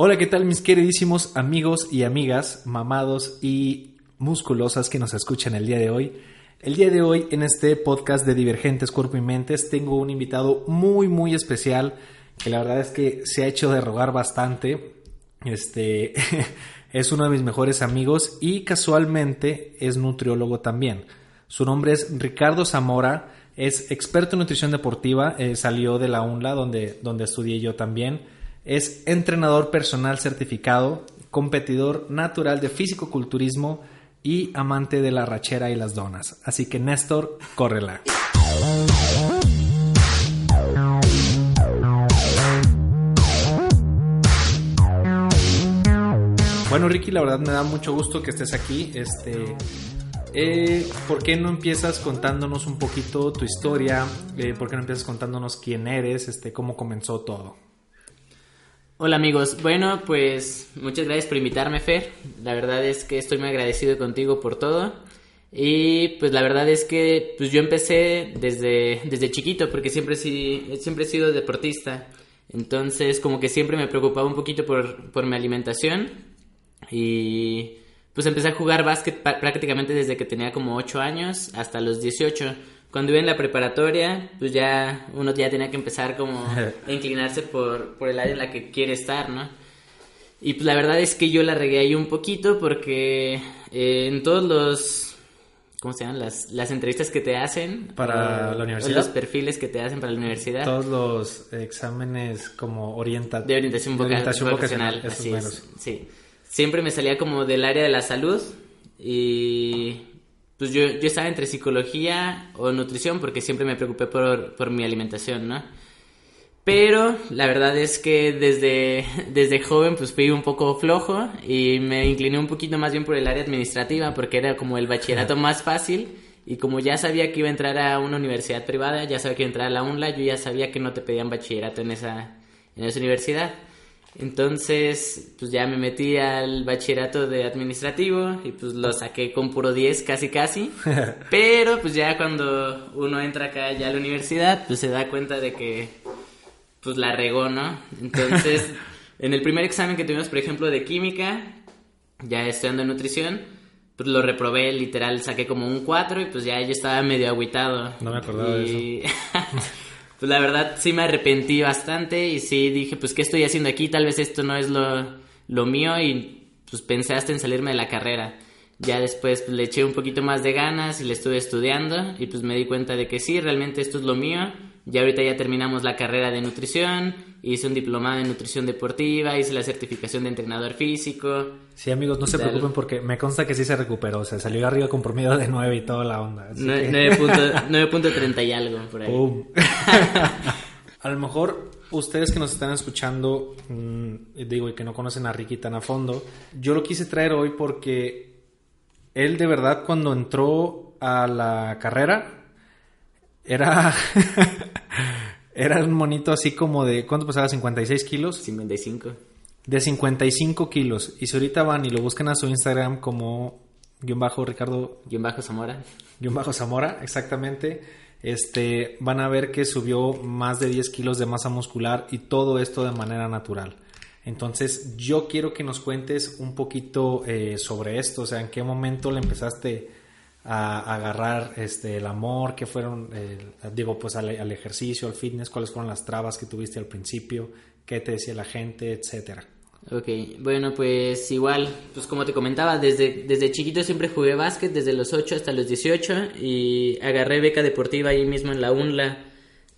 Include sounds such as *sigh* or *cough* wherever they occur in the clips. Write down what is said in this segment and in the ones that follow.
Hola, ¿qué tal mis queridísimos amigos y amigas, mamados y musculosas que nos escuchan el día de hoy? El día de hoy en este podcast de Divergentes Cuerpo y Mentes tengo un invitado muy muy especial que la verdad es que se ha hecho de rogar bastante. Este *laughs* es uno de mis mejores amigos y casualmente es nutriólogo también. Su nombre es Ricardo Zamora, es experto en nutrición deportiva, eh, salió de la UNLA donde, donde estudié yo también es entrenador personal certificado, competidor natural de físico-culturismo y amante de la rachera y las donas. Así que Néstor, córrela. Bueno, Ricky, la verdad me da mucho gusto que estés aquí. Este, eh, ¿Por qué no empiezas contándonos un poquito tu historia? Eh, ¿Por qué no empiezas contándonos quién eres? Este, cómo comenzó todo. Hola amigos, bueno pues muchas gracias por invitarme Fer, la verdad es que estoy muy agradecido contigo por todo. Y pues la verdad es que pues yo empecé desde, desde chiquito porque siempre, siempre he sido deportista, entonces como que siempre me preocupaba un poquito por, por mi alimentación. Y pues empecé a jugar básquet prácticamente desde que tenía como 8 años hasta los 18 cuando iba en la preparatoria, pues ya uno ya tenía que empezar como *laughs* a inclinarse por, por el área en la que quiere estar, ¿no? Y pues la verdad es que yo la regué ahí un poquito porque eh, en todos los, ¿cómo se llaman? Las, las entrevistas que te hacen. Para la universidad. Los perfiles que te hacen para la universidad. Todos los exámenes como orienta de orientación, vocacional. así es, sí. Siempre me salía como del área de la salud y pues yo, yo estaba entre psicología o nutrición porque siempre me preocupé por, por mi alimentación, ¿no? Pero la verdad es que desde, *laughs* desde joven pues fui un poco flojo y me incliné un poquito más bien por el área administrativa porque era como el bachillerato más fácil y como ya sabía que iba a entrar a una universidad privada, ya sabía que iba a entrar a la UNLA, yo ya sabía que no te pedían bachillerato en esa, en esa universidad. Entonces, pues ya me metí al bachillerato de administrativo y pues lo saqué con puro 10 casi casi. *laughs* Pero pues ya cuando uno entra acá ya a la universidad, pues se da cuenta de que pues la regó, ¿no? Entonces, *laughs* en el primer examen que tuvimos, por ejemplo, de química, ya estudiando en nutrición, pues lo reprobé, literal, saqué como un 4 y pues ya yo estaba medio aguitado. No me acordaba de eso. *laughs* pues la verdad sí me arrepentí bastante y sí dije, pues ¿qué estoy haciendo aquí? Tal vez esto no es lo, lo mío y pues pensé hasta en salirme de la carrera. Ya después pues, le eché un poquito más de ganas y le estuve estudiando y pues me di cuenta de que sí, realmente esto es lo mío. Ya ahorita ya terminamos la carrera de nutrición, hice un diplomado en nutrición deportiva, hice la certificación de entrenador físico. Sí, amigos, no se preocupen porque me consta que sí se recuperó, o sea, salió arriba con promedio de 9 y toda la onda. 9.30 *laughs* y algo por ahí. *laughs* a lo mejor ustedes que nos están escuchando, mm, digo, y que no conocen a Ricky tan a fondo, yo lo quise traer hoy porque él de verdad cuando entró a la carrera era... *laughs* era un monito así como de... ¿Cuánto pesaba? ¿56 kilos? 55. De 55 kilos. Y si ahorita van y lo buscan a su Instagram como guion bajo Ricardo... Guión bajo Zamora. Guión bajo Zamora, exactamente. Este, van a ver que subió más de 10 kilos de masa muscular y todo esto de manera natural. Entonces, yo quiero que nos cuentes un poquito eh, sobre esto, o sea, en qué momento le empezaste a, agarrar este, el amor, qué fueron, digo, pues al, ejercicio, al fitness, cuáles fueron las trabas que tuviste al principio, qué te decía la gente, etcétera. Ok, bueno, pues igual, pues como te comentaba, desde, desde chiquito siempre jugué básquet, desde los 8 hasta los 18, y agarré beca deportiva ahí mismo en la UNLA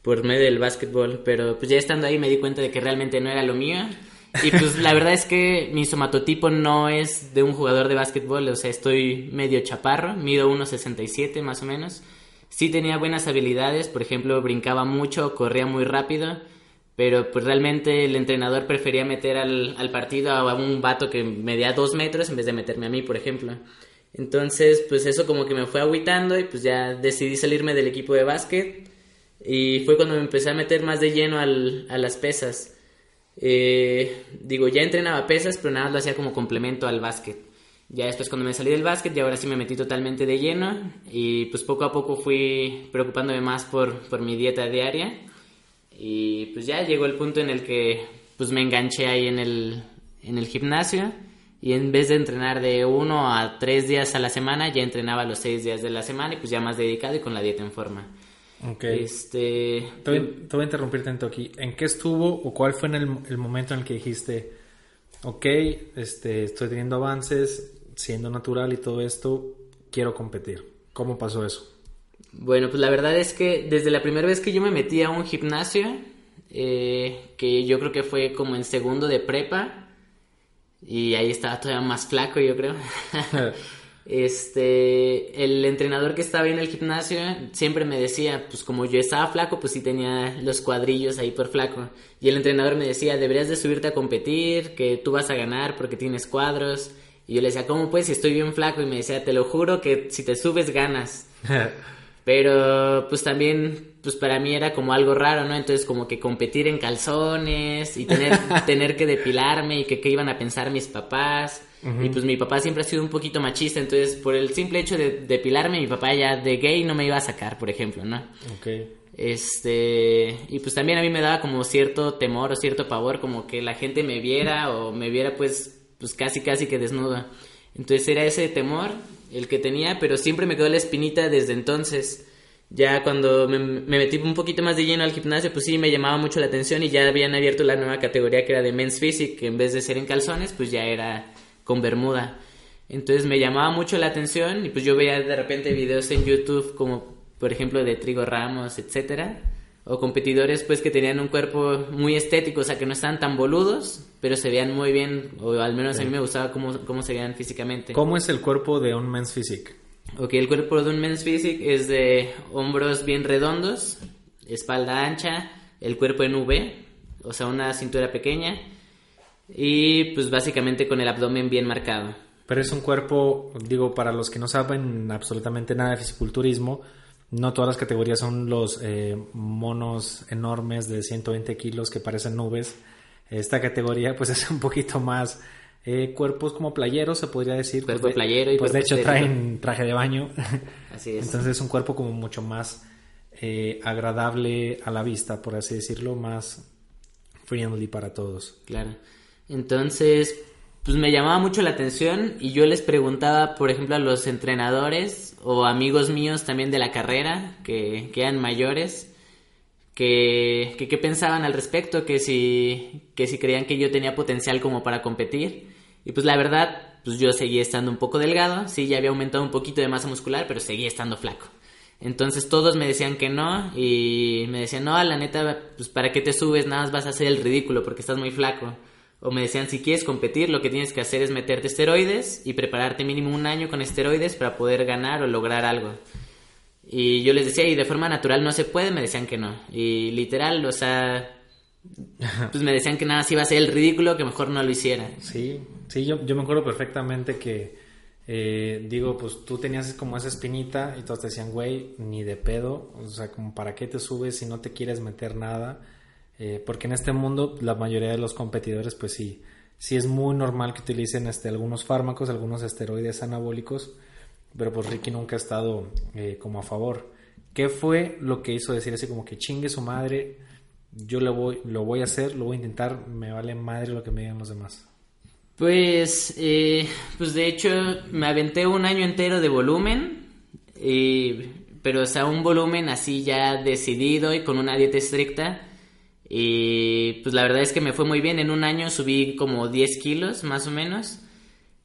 por medio del básquetbol, pero pues ya estando ahí me di cuenta de que realmente no era lo mío y pues la verdad es que mi somatotipo no es de un jugador de básquetbol, o sea, estoy medio chaparro, mido 1,67 más o menos. Sí tenía buenas habilidades, por ejemplo, brincaba mucho, corría muy rápido, pero pues realmente el entrenador prefería meter al, al partido a un vato que medía dos metros en vez de meterme a mí, por ejemplo. Entonces, pues eso como que me fue aguitando y pues ya decidí salirme del equipo de básquet y fue cuando me empecé a meter más de lleno al, a las pesas. Eh, digo, ya entrenaba pesas, pero nada lo hacía como complemento al básquet. Ya después cuando me salí del básquet, y ahora sí me metí totalmente de lleno y pues poco a poco fui preocupándome más por, por mi dieta diaria y pues ya llegó el punto en el que pues me enganché ahí en el, en el gimnasio y en vez de entrenar de uno a tres días a la semana, ya entrenaba los seis días de la semana y pues ya más dedicado y con la dieta en forma. Ok. Este... Te voy, te voy a interrumpir tanto aquí. ¿En qué estuvo o cuál fue en el, el momento en el que dijiste, ok, este, estoy teniendo avances, siendo natural y todo esto, quiero competir? ¿Cómo pasó eso? Bueno, pues la verdad es que desde la primera vez que yo me metí a un gimnasio, eh, que yo creo que fue como en segundo de prepa, y ahí estaba todavía más flaco, yo creo. *laughs* este, el entrenador que estaba en el gimnasio siempre me decía, pues como yo estaba flaco, pues sí tenía los cuadrillos ahí por flaco. Y el entrenador me decía, deberías de subirte a competir, que tú vas a ganar porque tienes cuadros. Y yo le decía, ¿cómo pues si estoy bien flaco? Y me decía, te lo juro que si te subes ganas. *laughs* Pero pues también, pues para mí era como algo raro, ¿no? Entonces como que competir en calzones y tener, *laughs* tener que depilarme y que qué iban a pensar mis papás. Y pues mi papá siempre ha sido un poquito machista, entonces por el simple hecho de depilarme, mi papá ya de gay no me iba a sacar, por ejemplo, ¿no? Ok. Este, y pues también a mí me daba como cierto temor o cierto pavor, como que la gente me viera o me viera pues, pues casi casi que desnuda. Entonces era ese temor el que tenía, pero siempre me quedó la espinita desde entonces. Ya cuando me, me, metí un poquito más de lleno al gimnasio, pues sí, me llamaba mucho la atención y ya habían abierto la nueva categoría que era de Men's Physique, que en vez de ser en calzones, pues ya era con bermuda. Entonces me llamaba mucho la atención y pues yo veía de repente videos en YouTube como por ejemplo de Trigo Ramos, etcétera, o competidores pues que tenían un cuerpo muy estético, o sea que no estaban tan boludos, pero se veían muy bien, o al menos a mí me gustaba cómo, cómo se veían físicamente. ¿Cómo es el cuerpo de un men's physique? Ok, el cuerpo de un men's physique es de hombros bien redondos, espalda ancha, el cuerpo en V, o sea una cintura pequeña, y pues básicamente con el abdomen bien marcado. Pero es un cuerpo, digo, para los que no saben absolutamente nada de fisiculturismo, no todas las categorías son los eh, monos enormes de 120 kilos que parecen nubes. Esta categoría pues *laughs* es un poquito más eh, cuerpos como playeros, se podría decir. Cuerpo pues de, playero y Pues de hecho traen traje de baño. *laughs* Así es. Entonces es un cuerpo como mucho más eh, agradable a la vista, por así decirlo, más friendly para todos. Claro. Entonces, pues me llamaba mucho la atención y yo les preguntaba, por ejemplo, a los entrenadores o amigos míos también de la carrera, que, que eran mayores, que, que pensaban al respecto, que si, que si creían que yo tenía potencial como para competir. Y pues la verdad, pues yo seguía estando un poco delgado, sí, ya había aumentado un poquito de masa muscular, pero seguía estando flaco. Entonces todos me decían que no y me decían, no, la neta, pues para qué te subes, nada más vas a hacer el ridículo porque estás muy flaco. O me decían, si quieres competir, lo que tienes que hacer es meterte esteroides y prepararte mínimo un año con esteroides para poder ganar o lograr algo. Y yo les decía, y de forma natural no se puede, me decían que no. Y literal, o sea, *laughs* pues me decían que nada, si iba a ser el ridículo, que mejor no lo hiciera. Sí, sí, yo, yo me acuerdo perfectamente que, eh, digo, pues tú tenías como esa espinita y todos te decían, güey, ni de pedo, o sea, como para qué te subes si no te quieres meter nada. Eh, porque en este mundo la mayoría de los competidores, pues sí, sí es muy normal que utilicen este, algunos fármacos, algunos esteroides anabólicos, pero pues Ricky nunca ha estado eh, como a favor. ¿Qué fue lo que hizo decir así como que chingue su madre? Yo lo voy, lo voy a hacer, lo voy a intentar, me vale madre lo que me digan los demás. Pues, eh, pues de hecho me aventé un año entero de volumen, y, pero o sea, un volumen así ya decidido y con una dieta estricta. Y pues la verdad es que me fue muy bien. En un año subí como 10 kilos más o menos.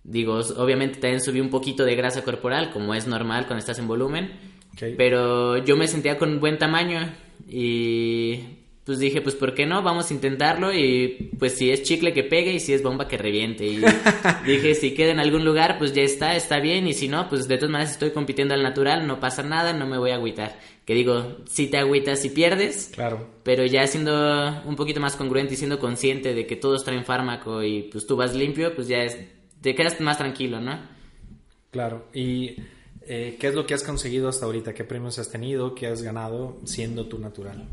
Digo, obviamente también subí un poquito de grasa corporal, como es normal cuando estás en volumen. Okay. Pero yo me sentía con buen tamaño y pues dije, pues ¿por qué no? Vamos a intentarlo y pues si es chicle que pegue y si es bomba que reviente. Y *laughs* dije, si queda en algún lugar, pues ya está, está bien y si no, pues de todas maneras estoy compitiendo al natural, no pasa nada, no me voy a agüitar. Que digo, si te agüitas y pierdes, Claro. pero ya siendo un poquito más congruente y siendo consciente de que todos traen fármaco y pues tú vas limpio, pues ya es, te quedas más tranquilo, ¿no? Claro. ¿Y eh, qué es lo que has conseguido hasta ahorita? ¿Qué premios has tenido? ¿Qué has ganado siendo tú natural?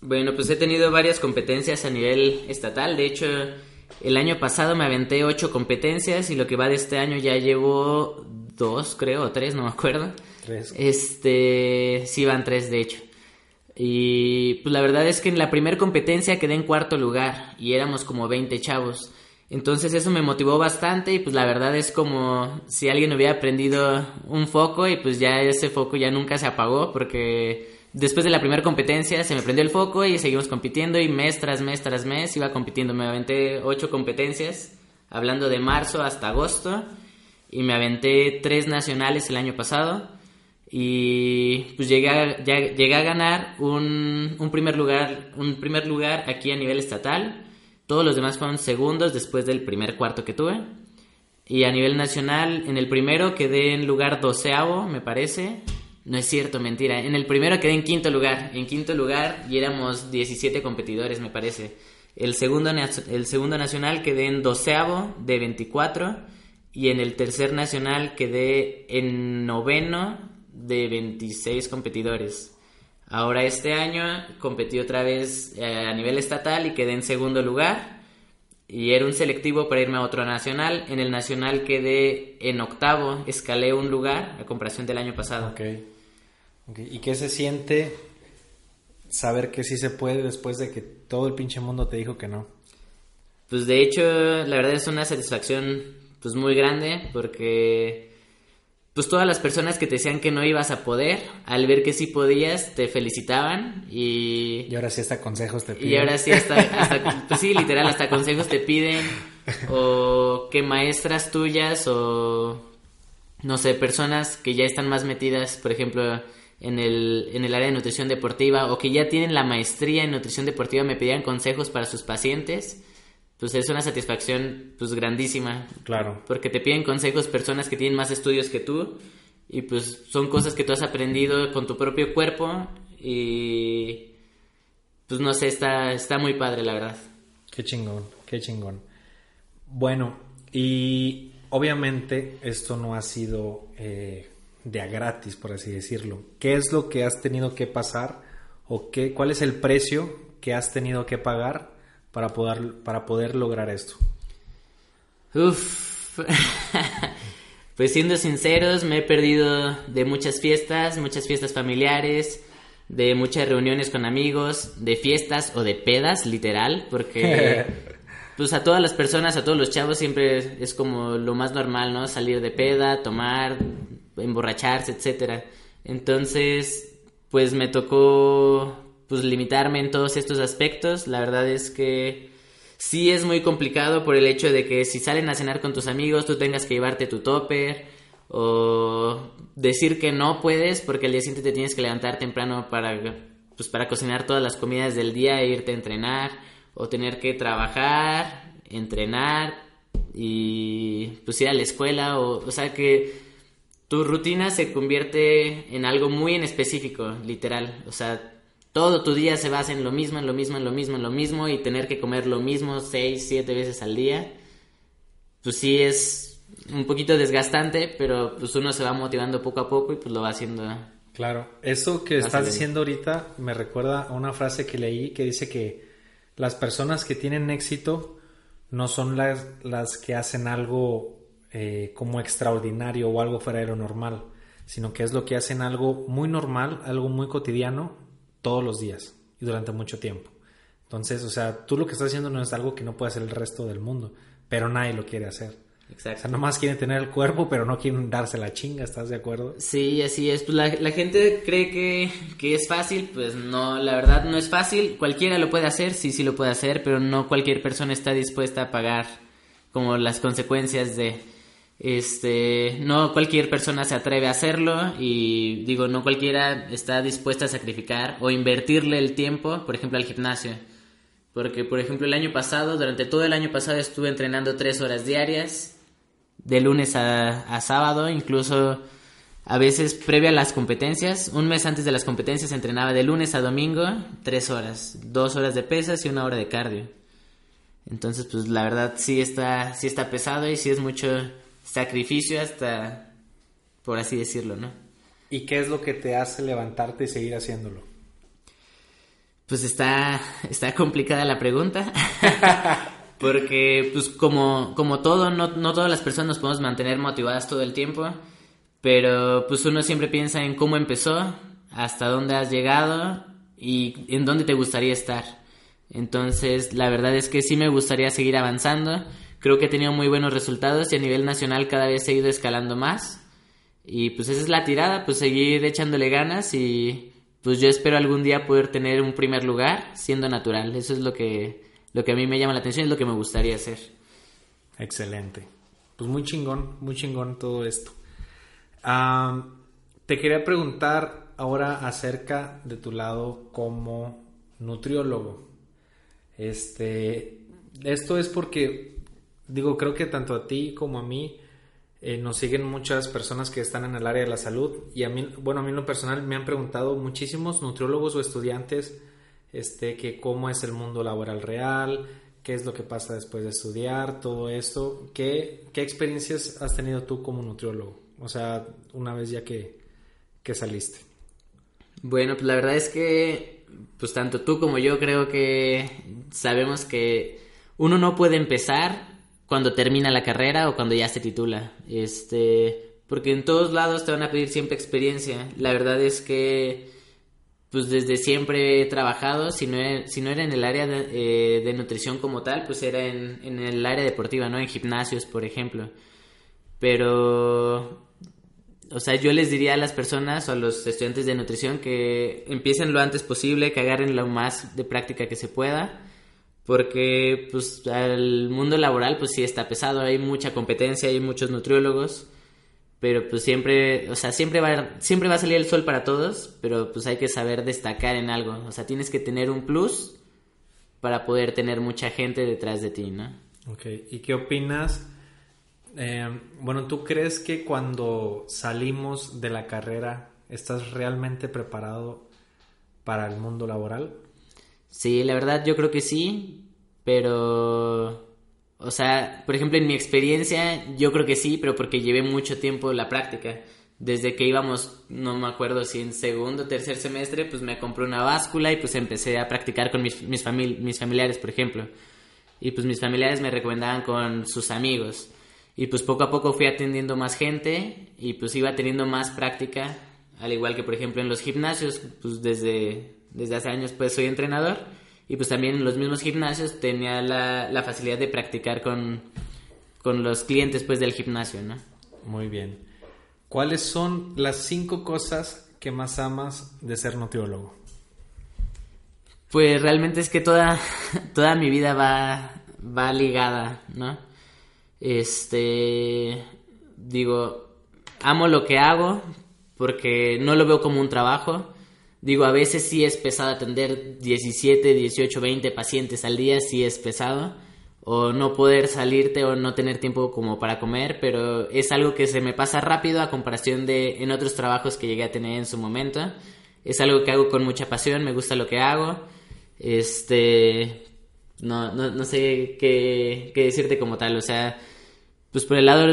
Bueno, pues he tenido varias competencias a nivel estatal. De hecho, el año pasado me aventé ocho competencias y lo que va de este año ya llevo dos, creo, o tres, no me acuerdo. Tres. Este, sí van tres, de hecho. Y pues la verdad es que en la primera competencia quedé en cuarto lugar y éramos como 20 chavos. Entonces eso me motivó bastante y pues la verdad es como si alguien hubiera prendido un foco y pues ya ese foco ya nunca se apagó porque después de la primera competencia se me prendió el foco y seguimos compitiendo y mes tras mes tras mes iba compitiendo. Me aventé ocho competencias, hablando de marzo hasta agosto y me aventé tres nacionales el año pasado y pues llegué a, llegué a ganar un, un, primer lugar un primer lugar aquí a nivel estatal todos los demás fueron segundos después del primer cuarto que tuve. Y a nivel nacional, en el primero quedé en lugar doceavo, me parece. No es cierto, mentira. En el primero quedé en quinto lugar. En quinto lugar y éramos 17 competidores, me parece. El segundo, el segundo nacional quedé en doceavo de 24. Y en el tercer nacional quedé en noveno de 26 competidores. Ahora este año competí otra vez eh, a nivel estatal y quedé en segundo lugar. Y era un selectivo para irme a otro nacional. En el nacional quedé en octavo, escalé un lugar a comparación del año pasado. Ok. ¿Y qué se siente saber que sí se puede después de que todo el pinche mundo te dijo que no? Pues de hecho, la verdad es una satisfacción pues muy grande porque pues todas las personas que te decían que no ibas a poder, al ver que sí podías, te felicitaban y... Y ahora sí hasta consejos te piden. Y ahora sí hasta, *laughs* pues sí, literal, hasta consejos te piden, o que maestras tuyas, o no sé, personas que ya están más metidas, por ejemplo, en el, en el área de nutrición deportiva, o que ya tienen la maestría en nutrición deportiva, me pedían consejos para sus pacientes pues es una satisfacción pues grandísima. Claro. Porque te piden consejos personas que tienen más estudios que tú y pues son cosas que tú has aprendido con tu propio cuerpo y pues no sé, está, está muy padre la verdad. Qué chingón, qué chingón. Bueno, y obviamente esto no ha sido eh, de a gratis, por así decirlo. ¿Qué es lo que has tenido que pasar o qué, cuál es el precio que has tenido que pagar para poder, para poder lograr esto? Uf. *laughs* pues siendo sinceros, me he perdido de muchas fiestas, muchas fiestas familiares, de muchas reuniones con amigos, de fiestas o de pedas, literal, porque *laughs* pues a todas las personas, a todos los chavos siempre es como lo más normal, ¿no? Salir de peda, tomar, emborracharse, etcétera. Entonces, pues me tocó pues limitarme en todos estos aspectos. La verdad es que sí es muy complicado por el hecho de que si salen a cenar con tus amigos tú tengas que llevarte tu topper o decir que no puedes porque el día siguiente te tienes que levantar temprano para pues para cocinar todas las comidas del día e irte a entrenar o tener que trabajar, entrenar y pues ir a la escuela o o sea que tu rutina se convierte en algo muy en específico, literal, o sea, todo tu día se basa en lo mismo, en lo mismo, en lo mismo, en lo mismo y tener que comer lo mismo seis, siete veces al día, pues sí es un poquito desgastante, pero pues uno se va motivando poco a poco y pues lo va haciendo. Claro, eso que estás diciendo ahorita me recuerda a una frase que leí que dice que las personas que tienen éxito no son las, las que hacen algo eh, como extraordinario o algo fuera de lo normal, sino que es lo que hacen algo muy normal, algo muy cotidiano todos los días y durante mucho tiempo. Entonces, o sea, tú lo que estás haciendo no es algo que no puede hacer el resto del mundo, pero nadie lo quiere hacer. Exacto. O sea, nomás quieren tener el cuerpo, pero no quieren darse la chinga, ¿estás de acuerdo? Sí, así es. Pues la, la gente cree que, que, es fácil, pues no, la verdad no es fácil. Cualquiera lo puede hacer, sí, sí lo puede hacer, pero no cualquier persona está dispuesta a pagar como las consecuencias de, este, no cualquier persona se atreve a hacerlo y digo, no cualquiera está dispuesta a sacrificar o invertirle el tiempo, por ejemplo, al gimnasio. Porque, por ejemplo, el año pasado, durante todo el año pasado estuve entrenando tres horas diarias, de lunes a, sábado, incluso a veces previa a las competencias, un mes antes de las competencias entrenaba de lunes a domingo tres horas, dos horas de pesas y una hora de cardio. Entonces, pues la verdad sí está, sí está pesado y sí es mucho sacrificio hasta, por así decirlo, ¿no? ¿Y qué es lo que te hace levantarte y seguir haciéndolo? Pues está, está complicada la pregunta. *laughs* Porque, pues, como, como todo, no, no todas las personas nos podemos mantener motivadas todo el tiempo. Pero, pues, uno siempre piensa en cómo empezó, hasta dónde has llegado y en dónde te gustaría estar. Entonces, la verdad es que sí me gustaría seguir avanzando creo que he tenido muy buenos resultados y a nivel nacional cada vez he ido escalando más. Y pues esa es la tirada, pues seguir echándole ganas y pues yo espero algún día poder tener un primer lugar siendo natural. Eso es lo que, lo que a mí me llama la atención, es lo que me gustaría hacer. Excelente. Pues muy chingón, muy chingón todo esto. te quería preguntar ahora acerca de tu lado como nutriólogo. Este, esto es porque, digo, creo que tanto a ti como a mí eh, nos siguen muchas personas que están en el área de la salud y a mí, bueno, a mí en lo personal me han preguntado muchísimos nutriólogos o estudiantes este, que cómo es el mundo laboral real, qué es lo que pasa después de estudiar, todo esto. ¿Qué, qué experiencias has tenido tú como nutriólogo? O sea, una vez ya que, que saliste. Bueno, pues la verdad es que, pues tanto tú como yo creo que sabemos que uno no puede empezar cuando termina la carrera o cuando ya se titula. Este, porque en todos lados te van a pedir siempre experiencia. La verdad es que pues desde siempre he trabajado, si no era, si no era en el área de, eh, nutrición como tal, pues era en, en, el área deportiva, ¿no? En gimnasios, por ejemplo. Pero, o sea, yo les diría a las personas o a los estudiantes de nutrición que empiecen lo antes posible, que agarren lo más de práctica que se pueda porque pues el mundo laboral pues sí está pesado, hay mucha competencia, hay muchos nutriólogos, pero pues siempre, o sea, siempre va, siempre va a salir el sol para todos, pero pues hay que saber destacar en algo, o sea, tienes que tener un plus para poder tener mucha gente detrás de ti, ¿no? Ok, ¿y qué opinas? Eh, bueno, ¿tú crees que cuando salimos de la carrera estás realmente preparado para el mundo laboral? Sí, la verdad yo creo que sí, pero... O sea, por ejemplo, en mi experiencia yo creo que sí, pero porque llevé mucho tiempo la práctica. Desde que íbamos, no me acuerdo si en segundo o tercer semestre, pues me compré una báscula y pues empecé a practicar con mis, mis, mis familiares, por ejemplo. Y pues mis familiares me recomendaban con sus amigos. Y pues poco a poco fui atendiendo más gente y pues iba teniendo más práctica, al igual que por ejemplo en los gimnasios, pues desde desde hace años pues soy entrenador y pues también en los mismos gimnasios tenía la, facilidad de practicar con, con los clientes pues del gimnasio, ¿no? Muy bien. ¿Cuáles son las cinco cosas que más amas de ser nutriólogo? Pues realmente es que toda, *laughs* toda mi vida va, va ligada, ¿no? Este, digo, amo lo que hago porque no lo veo como un trabajo, Digo, a veces sí es pesado atender 17, 18, 20 pacientes al día, sí es pesado. O no poder salirte o no tener tiempo como para comer, pero es algo que se me pasa rápido a comparación de en otros trabajos que llegué a tener en su momento. Es algo que hago con mucha pasión, me gusta lo que hago. Este. No, no, no sé qué, qué decirte como tal, o sea, pues por el lado,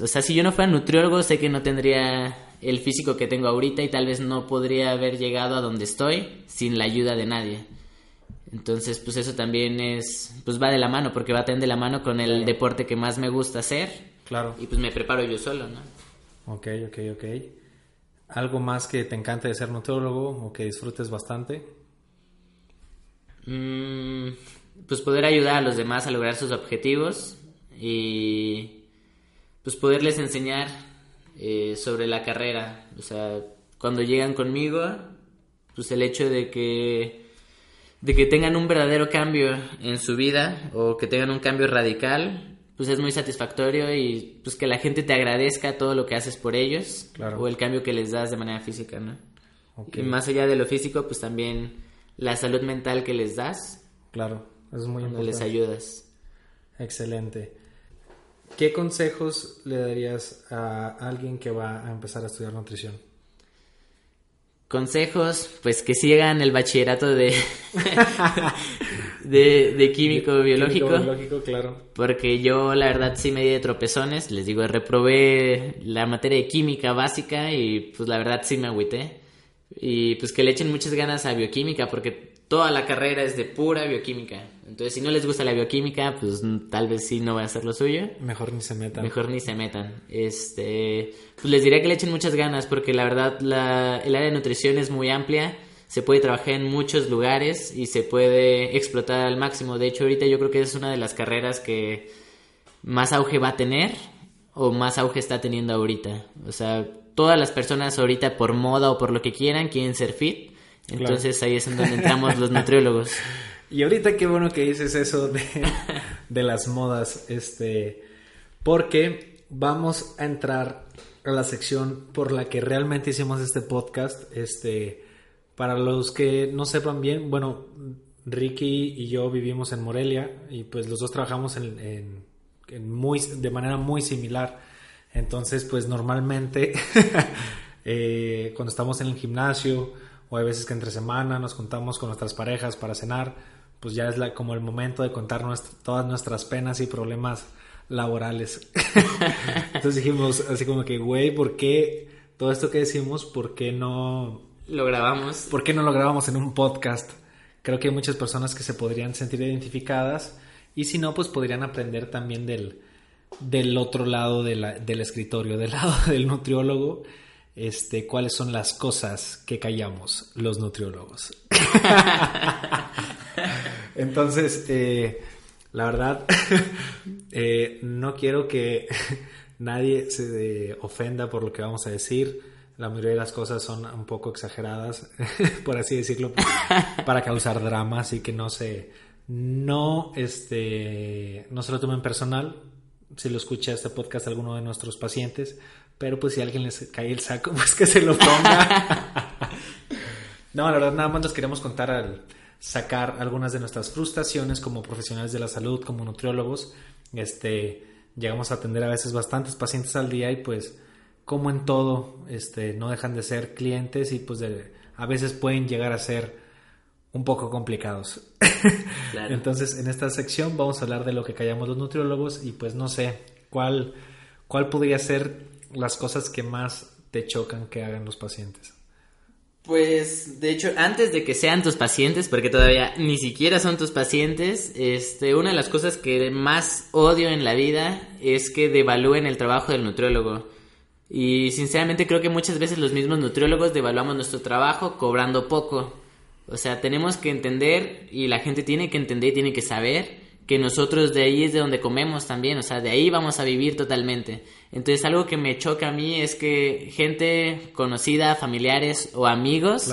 o sea, si yo no fuera nutriólogo, sé que no tendría el físico que tengo ahorita y tal vez no podría haber llegado a donde estoy sin la ayuda de nadie. Entonces, pues eso también es, pues va de la mano, porque va también de la mano con el deporte que más me gusta hacer. Claro. Y pues me preparo yo solo, ¿no? Ok, ok, ok. ¿Algo más que te encante de ser nutriólogo o que disfrutes bastante? Mm, pues poder ayudar a los demás a lograr sus objetivos y pues poderles enseñar eh, sobre la carrera. O sea, cuando llegan conmigo, pues el hecho de que, de que tengan un verdadero cambio en su vida o que tengan un cambio radical, pues es muy satisfactorio y pues que la gente te agradezca todo lo que haces por ellos o el cambio que les das de manera física, ¿no? Y más allá de lo físico, pues también la salud mental que les das. Claro, es muy importante. les ayudas. Excelente. ¿Qué consejos le darías a alguien que va a empezar a estudiar nutrición? Consejos, pues que sigan el bachillerato de, *laughs* de, químico biológico. Químico biológico, claro. Porque yo, la verdad, sí me di de tropezones. Les digo, reprobé la materia de química básica y, pues, la verdad, sí me agüité. Y, pues, que le echen muchas ganas a bioquímica porque toda la carrera es de pura bioquímica. Entonces, si no les gusta la bioquímica, pues tal vez sí no va a ser lo suyo. Mejor ni se metan. Mejor ni se metan. Este, pues les diría que le echen muchas ganas porque la verdad la, el área de nutrición es muy amplia. Se puede trabajar en muchos lugares y se puede explotar al máximo. De hecho, ahorita yo creo que es una de las carreras que, más auge va a tener o más auge está teniendo ahorita. O sea, todas las personas ahorita por moda o por lo que quieran quieren ser fit. Entonces ahí es en donde entramos los nutriólogos. *laughs* Y ahorita qué bueno que dices eso de, *laughs* de las modas, este, porque vamos a entrar a la sección por la que realmente hicimos este podcast, este, para los que no sepan bien, bueno, Ricky y yo vivimos en Morelia y pues los dos trabajamos en, muy, de manera muy similar. Entonces, pues normalmente *laughs* eh, cuando estamos en el gimnasio o hay veces que entre semana nos juntamos con nuestras parejas para cenar, pues ya es la, como el momento de contar todas nuestras penas y problemas laborales. *laughs* Entonces dijimos así como que, güey, ¿por qué todo esto que decimos, por qué no lo grabamos? ¿Por qué no lo grabamos en un podcast? Creo que hay muchas personas que se podrían sentir identificadas y si no, pues podrían aprender también del, del otro lado del escritorio, del lado *laughs* del nutriólogo, este, cuáles son las cosas que callamos los nutriólogos. *laughs* *laughs* Entonces, eh, la verdad, *laughs* eh, no quiero que *laughs* nadie se ofenda por lo que vamos a decir. La mayoría de las cosas son un poco exageradas, por así decirlo, para causar drama, así que no se, no, este, no se lo tomen personal. Si lo escucha este podcast alguno de nuestros pacientes, pero pues si alguien les cae el saco, pues que se lo ponga. no, la verdad, nada más les queremos contar al sacar algunas de nuestras frustraciones como profesionales de la salud, como nutriólogos. Este, llegamos a atender a veces bastantes pacientes al día y pues como en todo, este, no dejan de ser clientes y pues a veces pueden llegar a ser un poco complicados. *laughs* Entonces, en esta sección vamos a hablar de lo que callamos los nutriólogos y pues no sé cuál, cuál podría ser las cosas que más te chocan que hagan los pacientes. Pues, de hecho, antes de que sean tus pacientes, porque todavía ni siquiera son tus pacientes, este, una de las cosas que más odio en la vida es que devalúen el trabajo del nutriólogo. Y sinceramente creo que muchas veces los mismos nutriólogos devaluamos nuestro trabajo cobrando poco. O sea, tenemos que entender y la gente tiene que entender y tiene que saber que nosotros de ahí es de donde comemos también, o sea, de ahí vamos a vivir totalmente. Entonces algo que me choca a mí es que gente conocida, familiares o amigos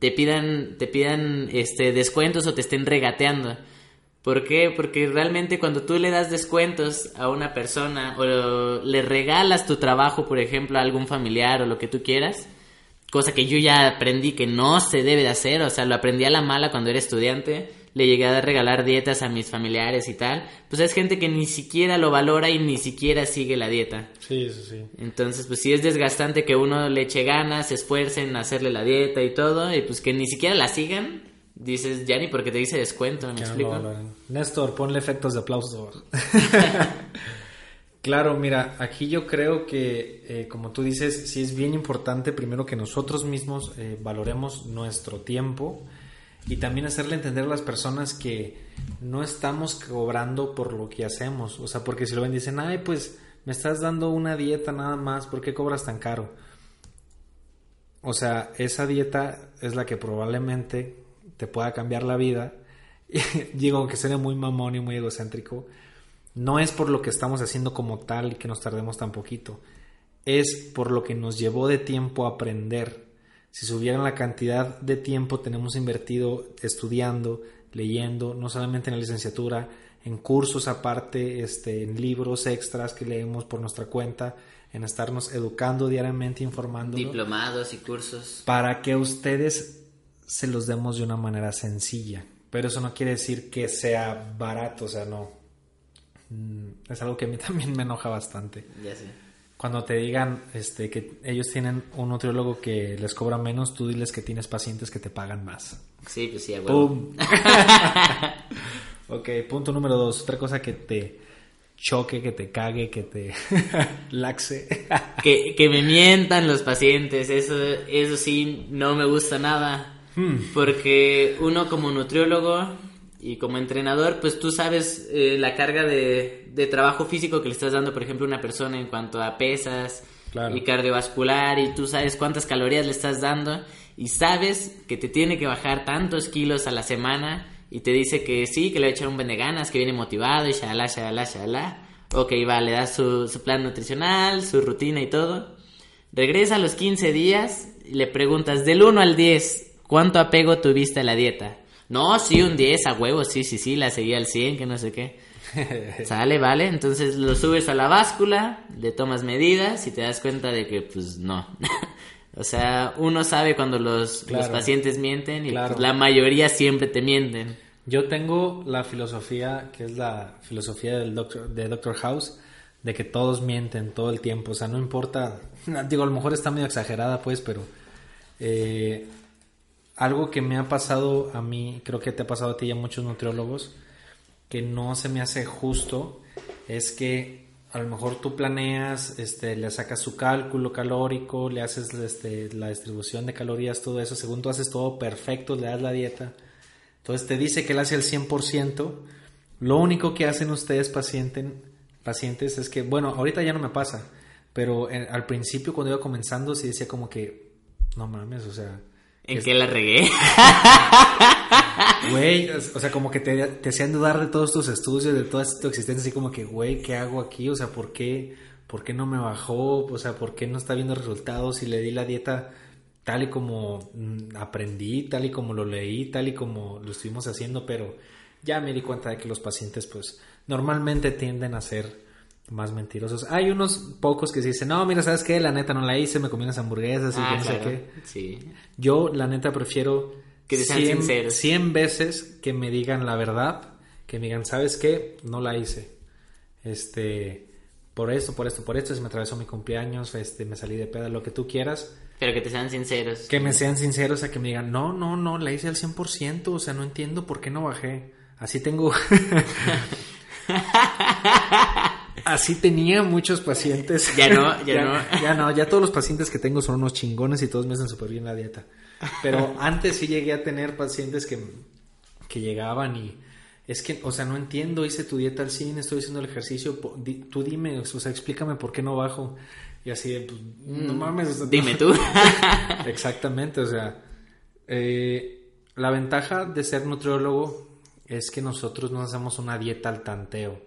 te pidan, te pidan este descuentos o te estén regateando. ¿Por qué? Porque realmente cuando tú le das descuentos a una persona o le regalas tu trabajo, por ejemplo, a algún familiar o lo que tú quieras, cosa que yo ya aprendí que no se debe de hacer, o sea, lo aprendí a la mala cuando era estudiante, le llegué a regalar dietas a mis familiares y tal, pues es gente que ni siquiera lo valora y ni siquiera sigue la dieta. Sí, eso sí. Entonces, pues sí es desgastante que uno le eche ganas, se esfuercen en hacerle la dieta y todo, y pues que ni siquiera la sigan, dices, ya ni porque te dice descuento, ¿me explico? Néstor, ponle efectos de aplauso. *laughs* claro, mira, aquí yo creo que, eh, como tú dices, sí es bien importante primero que nosotros mismos eh, valoremos nuestro tiempo y también hacerle entender a las personas que no estamos cobrando por lo que hacemos. O sea, porque si lo ven dicen, ay, pues me estás dando una dieta nada más, ¿por qué cobras tan caro? O sea, esa dieta es la que probablemente te pueda cambiar la vida. *laughs* Digo, aunque suene muy mamón y muy egocéntrico, no es por lo que estamos haciendo como tal y que nos tardemos tan poquito. Es por lo que nos llevó de tiempo aprender si subieran la cantidad de tiempo tenemos invertido estudiando, leyendo, no solamente en la licenciatura, en cursos aparte, este, en libros extras que leemos por nuestra cuenta, en estarnos educando diariamente, informando. Diplomados y cursos. Para que ustedes se los demos de una manera sencilla. Pero eso no quiere decir que sea barato, o sea, no. Mm, es algo que a mí *laughs* también me enoja bastante. Ya sé cuando te digan este, que ellos tienen un nutriólogo que les cobra menos, tú diles que tienes pacientes que te pagan más. Sí, pues sí, ¡Pum! *laughs* ok, punto número dos. Otra cosa que te choque, que te cague, que te *laughs* laxe. que, que me mientan los pacientes. Eso, eso sí, no me gusta nada. Hmm. Porque uno como nutriólogo y como entrenador, pues tú sabes eh, la carga de, de, trabajo físico que le estás dando, por ejemplo, a una persona en cuanto a pesas y cardiovascular, y tú sabes cuántas calorías le estás dando, y sabes que te tiene que bajar tantos kilos a la semana, y te dice que sí, que le va a echar un buen de ganas, que viene motivado, y shalala, shalala, shalala. Ok, va, le das su, su plan nutricional, su rutina y todo. Regresa a los 15 días y le preguntas del 1 al 10, ¿cuánto apego tuviste a la dieta? No, sí, un 10 a huevo, sí, sí, sí, la seguía al 100, que no sé qué. *laughs* Sale, vale, entonces lo subes a la báscula, le tomas medidas y te das cuenta de que pues no. *laughs* o sea, uno sabe cuando los, los pacientes mienten y Claro. pues, la mayoría siempre te mienten. Yo tengo la filosofía, que es la filosofía del doctor, de Doctor House, de que todos mienten todo el tiempo. O sea, no importa. *laughs* Digo, a lo mejor está medio exagerada, pues, pero. eh, algo que me ha pasado a mí, creo que te ha pasado a ti y a muchos nutriólogos, que no se me hace justo, es que a lo mejor tú planeas, este, le sacas su cálculo calórico, le haces este, la distribución de calorías, todo eso, según tú haces todo perfecto, le das la dieta. Entonces te dice que él hace el 100%. Lo único que hacen ustedes pacienten, pacientes es que, bueno, ahorita ya no me pasa, pero en- al principio cuando iba comenzando sí decía como que, no mames, o sea, ¿En es- qué la regué? *laughs* güey, o sea, como que te, te hacían dudar de todos tus estudios, de toda tu existencia, así como que, güey, ¿qué hago aquí? O sea, ¿por qué, ¿por qué no me bajó? O sea, ¿por qué no está viendo resultados? Y le di la dieta tal y como mm, aprendí, tal y como lo leí, tal y como lo estuvimos haciendo, pero ya me di cuenta de que los pacientes, pues, normalmente tienden a ser más mentirosos. Hay unos pocos que sí dicen, no, mira, ¿sabes qué? La neta no la hice, me comí unas hamburguesas y Ah, no sé qué. Sí. Yo, la neta, prefiero Que te sean 100, sinceros. 100 veces que me digan la verdad, que me digan, ¿sabes qué? No la hice. Este, por esto, por esto, por esto, se me atravesó mi cumpleaños, este, me salí de peda, lo que tú quieras. Pero que te sean sinceros. Que me sean sinceros a que me digan, no, no, no, la hice al 100%, o sea, no entiendo por qué no bajé. Así tengo... *laughs* *laughs* Así tenía muchos pacientes. Ya no, *laughs* ya no. Ya no, ya todos los pacientes que tengo son unos chingones y todos me hacen súper bien la dieta. Pero *laughs* antes sí llegué a tener pacientes que, que llegaban y es que, o sea, no entiendo, hice tu dieta al 100, estoy haciendo el ejercicio, di- tú dime, o sea, explícame por qué no bajo. Y así, pues, no mames. o sea, Mm, Dime tú. *laughs* Exactamente, o sea, eh, la ventaja de ser nutriólogo es que nosotros no hacemos una dieta al tanteo.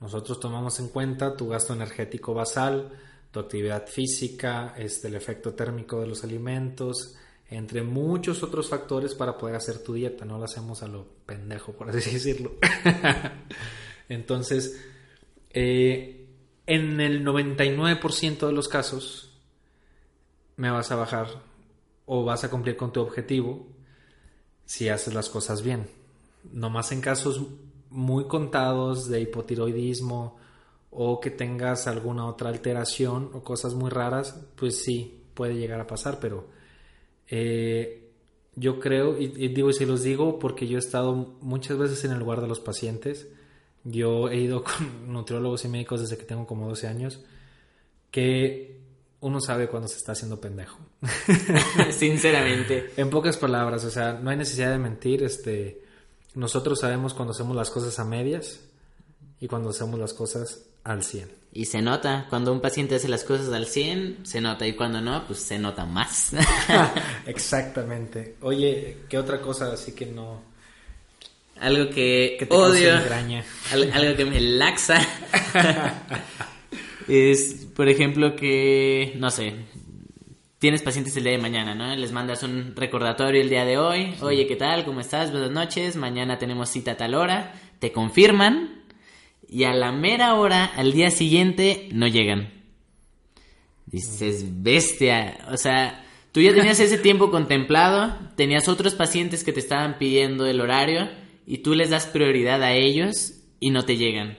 Nosotros tomamos en cuenta tu gasto energético basal, tu actividad física, este, el efecto térmico de los alimentos, entre muchos otros factores para poder hacer tu dieta. No lo hacemos a lo pendejo, por así *laughs* decirlo. Entonces, eh, en el 99% de los casos, me vas a bajar o vas a cumplir con tu objetivo si haces las cosas bien. Nomás en casos muy contados de hipotiroidismo o que tengas alguna otra alteración o cosas muy raras, pues sí, puede llegar a pasar, pero eh, yo creo, y, y digo, y se los digo porque yo he estado muchas veces en el lugar de los pacientes, yo he ido *laughs* con nutriólogos y médicos desde que tengo como 12 años, que uno sabe cuando se está haciendo pendejo. *laughs* Sinceramente. En pocas palabras, o sea, no hay necesidad de mentir, este, nosotros sabemos cuando hacemos las cosas a medias y cuando hacemos las cosas al 100. Y se nota, cuando un paciente hace las cosas al 100, se nota, y cuando no, pues se nota más. *laughs* *laughs* Exactamente. Oye, ¿qué otra cosa así que no algo que, que te odio, al- algo que me laxa, *laughs* es, por ejemplo, que, no sé, tienes pacientes el día de mañana, ¿no? Les mandas un recordatorio el día de hoy, oye, ¿qué tal? ¿Cómo estás? Buenas noches, mañana tenemos cita a tal hora, te confirman, y a la mera hora, al día siguiente, no llegan. Dices, bestia, o sea, tú ya tenías ese tiempo *laughs* contemplado, tenías otros pacientes que te estaban pidiendo el horario y tú les das prioridad a ellos y no te llegan.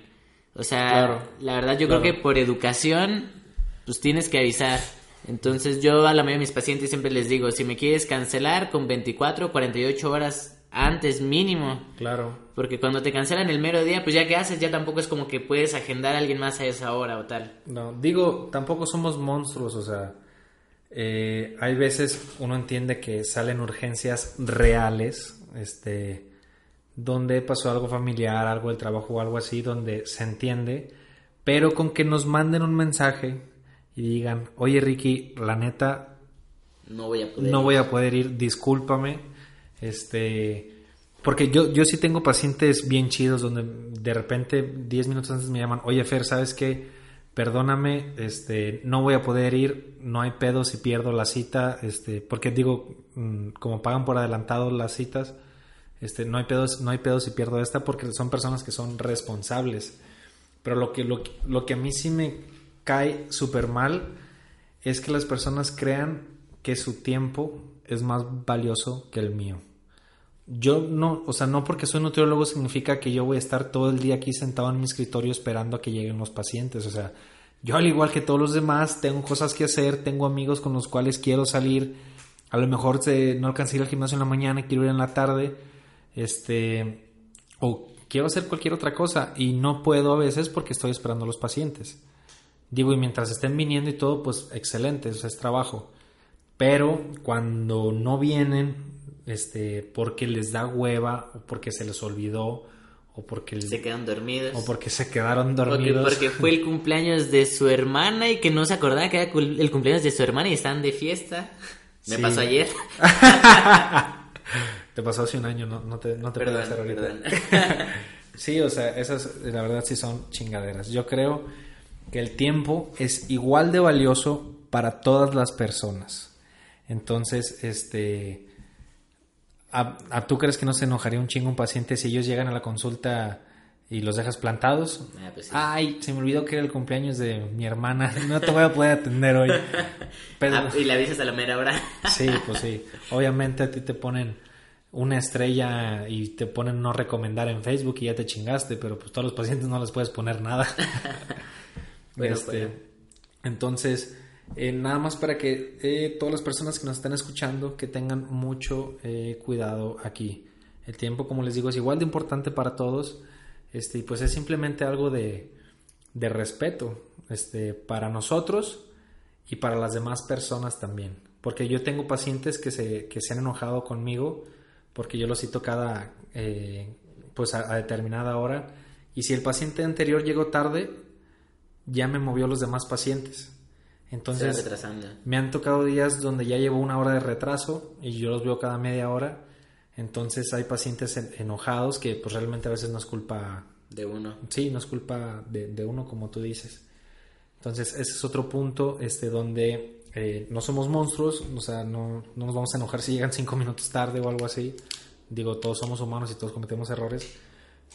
O sea, Claro, la verdad yo claro. creo que por educación, pues tienes que avisar. Entonces yo a la mayoría de mis pacientes siempre les digo, si me quieres cancelar con 24 o 48 horas antes mínimo, Claro. porque cuando te cancelan el mero día, pues ya que haces, ya tampoco es como que puedes agendar a alguien más a esa hora o tal. No, digo, tampoco somos monstruos, o sea, eh, hay veces uno entiende que salen urgencias reales, este, donde pasó algo familiar, algo del trabajo o algo así, donde se entiende, pero con que nos manden un mensaje y digan, oye Ricky, la neta, No voy a poder. no voy a poder ir, discúlpame, este, Porque yo, yo sí tengo pacientes bien chidos donde de repente 10 minutos antes me llaman, oye Fer, ¿sabes qué? Perdóname, este, no voy a poder ir, no hay pedo si pierdo la cita, este, porque digo, mm, como pagan por adelantado las citas, este, no hay pedos, no hay pedo si pierdo esta porque son personas que son responsables. Pero lo que, lo, lo que a mí sí me cae súper mal es que las personas crean que su tiempo es más valioso que el mío. Yo no, o sea, no porque soy nutriólogo significa que yo voy a estar todo el día aquí sentado en mi escritorio esperando a que lleguen los pacientes. O sea, yo al igual que todos los demás tengo cosas que hacer, tengo amigos con los cuales quiero salir. A lo mejor no alcancé ir al gimnasio en la mañana, quiero ir en la tarde. Este, o quiero hacer cualquier otra cosa y no puedo a veces porque estoy esperando a los pacientes. Digo, y mientras estén viniendo y todo, pues excelente, eso es trabajo. Pero cuando no vienen, este, porque les da hueva, o porque se les olvidó, o porque se quedan dormidos, o porque se quedaron dormidos, porque fue el cumpleaños de su hermana y que no se acordaba que era el cumpleaños de su hermana y están de fiesta. Me pasó ayer. *laughs* te pasó hace un año, no, no te, no te puedo hacer ahorita. *laughs* sí, o sea, esas la verdad sí son chingaderas. Yo creo que el tiempo es igual de valioso para todas las personas. Entonces, este, ¿a, tú crees que no se enojaría un chingo un paciente si ellos llegan a la consulta y los dejas plantados? Ah, pues Ay, se me olvidó que era el cumpleaños de mi hermana, no te voy a poder atender hoy. *laughs* Ah, y le avisas a la mera hora. *laughs* sí, pues sí. Obviamente a ti te ponen una estrella y te ponen no recomendar en Facebook y ya te chingaste, pero pues todos los pacientes no les puedes poner nada. *laughs* este, Entonces, eh, nada más para que eh, todas las personas que nos están escuchando que tengan mucho eh, cuidado aquí. El tiempo, como les digo, es igual de importante para todos. Este, y pues es simplemente algo de, de respeto este, para nosotros y para las demás personas también. Porque yo tengo pacientes que se, que se han enojado conmigo porque yo los cito cada pues a, determinada hora y si el paciente anterior llegó tarde ya me movió los demás pacientes. Entonces, me han tocado días donde ya llevo una hora de retraso y yo los veo cada media hora. Entonces hay pacientes enojados que pues realmente a veces no es culpa de uno. Sí, no es culpa de, uno como tú dices. Entonces ese es otro punto este, donde eh, no somos monstruos, o sea, no, no, nos vamos a enojar si llegan cinco minutos tarde o algo así. Digo, todos somos humanos y todos cometemos errores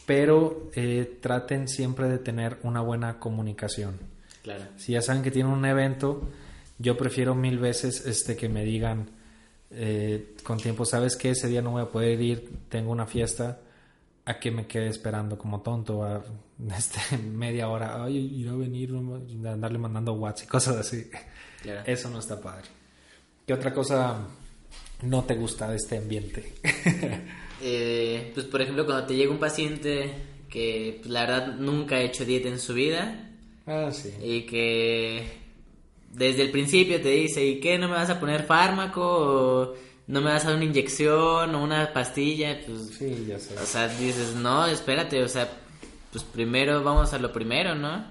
pero eh, traten siempre de tener una buena comunicación. Claro. Si ya saben que tienen un evento, yo prefiero mil veces este que me digan eh, con tiempo, sabes que ese día no voy a poder ir, tengo una fiesta, a que me quede esperando como tonto a *laughs* este, media hora, ay, ir a venir, andarle mandando WhatsApp y cosas así. Eso no está padre. ¿Qué otra cosa no te gusta de este ambiente? *laughs* Eh, pues por ejemplo, cuando te llega un paciente que pues, la verdad nunca ha hecho dieta en su vida. Ah, sí. Y que desde el principio te dice, ¿y qué? ¿No me vas a poner fármaco? ¿O no me vas a dar una inyección o una pastilla? Pues, sí, ya sé. O sea, dices, no, espérate, o sea, pues primero vamos a lo primero, ¿no?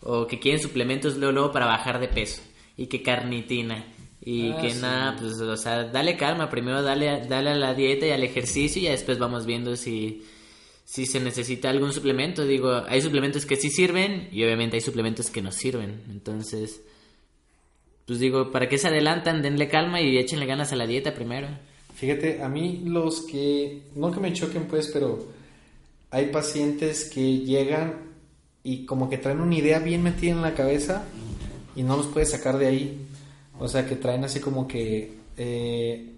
O que quieren suplementos luego, luego para bajar de peso. Y que carnitina y ah, que nada, pues, o sea, dale calma, primero dale, dale a la dieta y al ejercicio y ya después vamos viendo si, si se necesita algún suplemento. Digo, hay suplementos que sí sirven y obviamente hay suplementos que no sirven. Entonces, pues digo, ¿para qué se adelantan? Denle calma y échenle ganas a la dieta primero. Fíjate, a mí los que, no que me choquen pues, pero hay pacientes que llegan y como que traen una idea bien metida en la cabeza y no los puedes sacar de ahí. O sea, que traen así como que eh,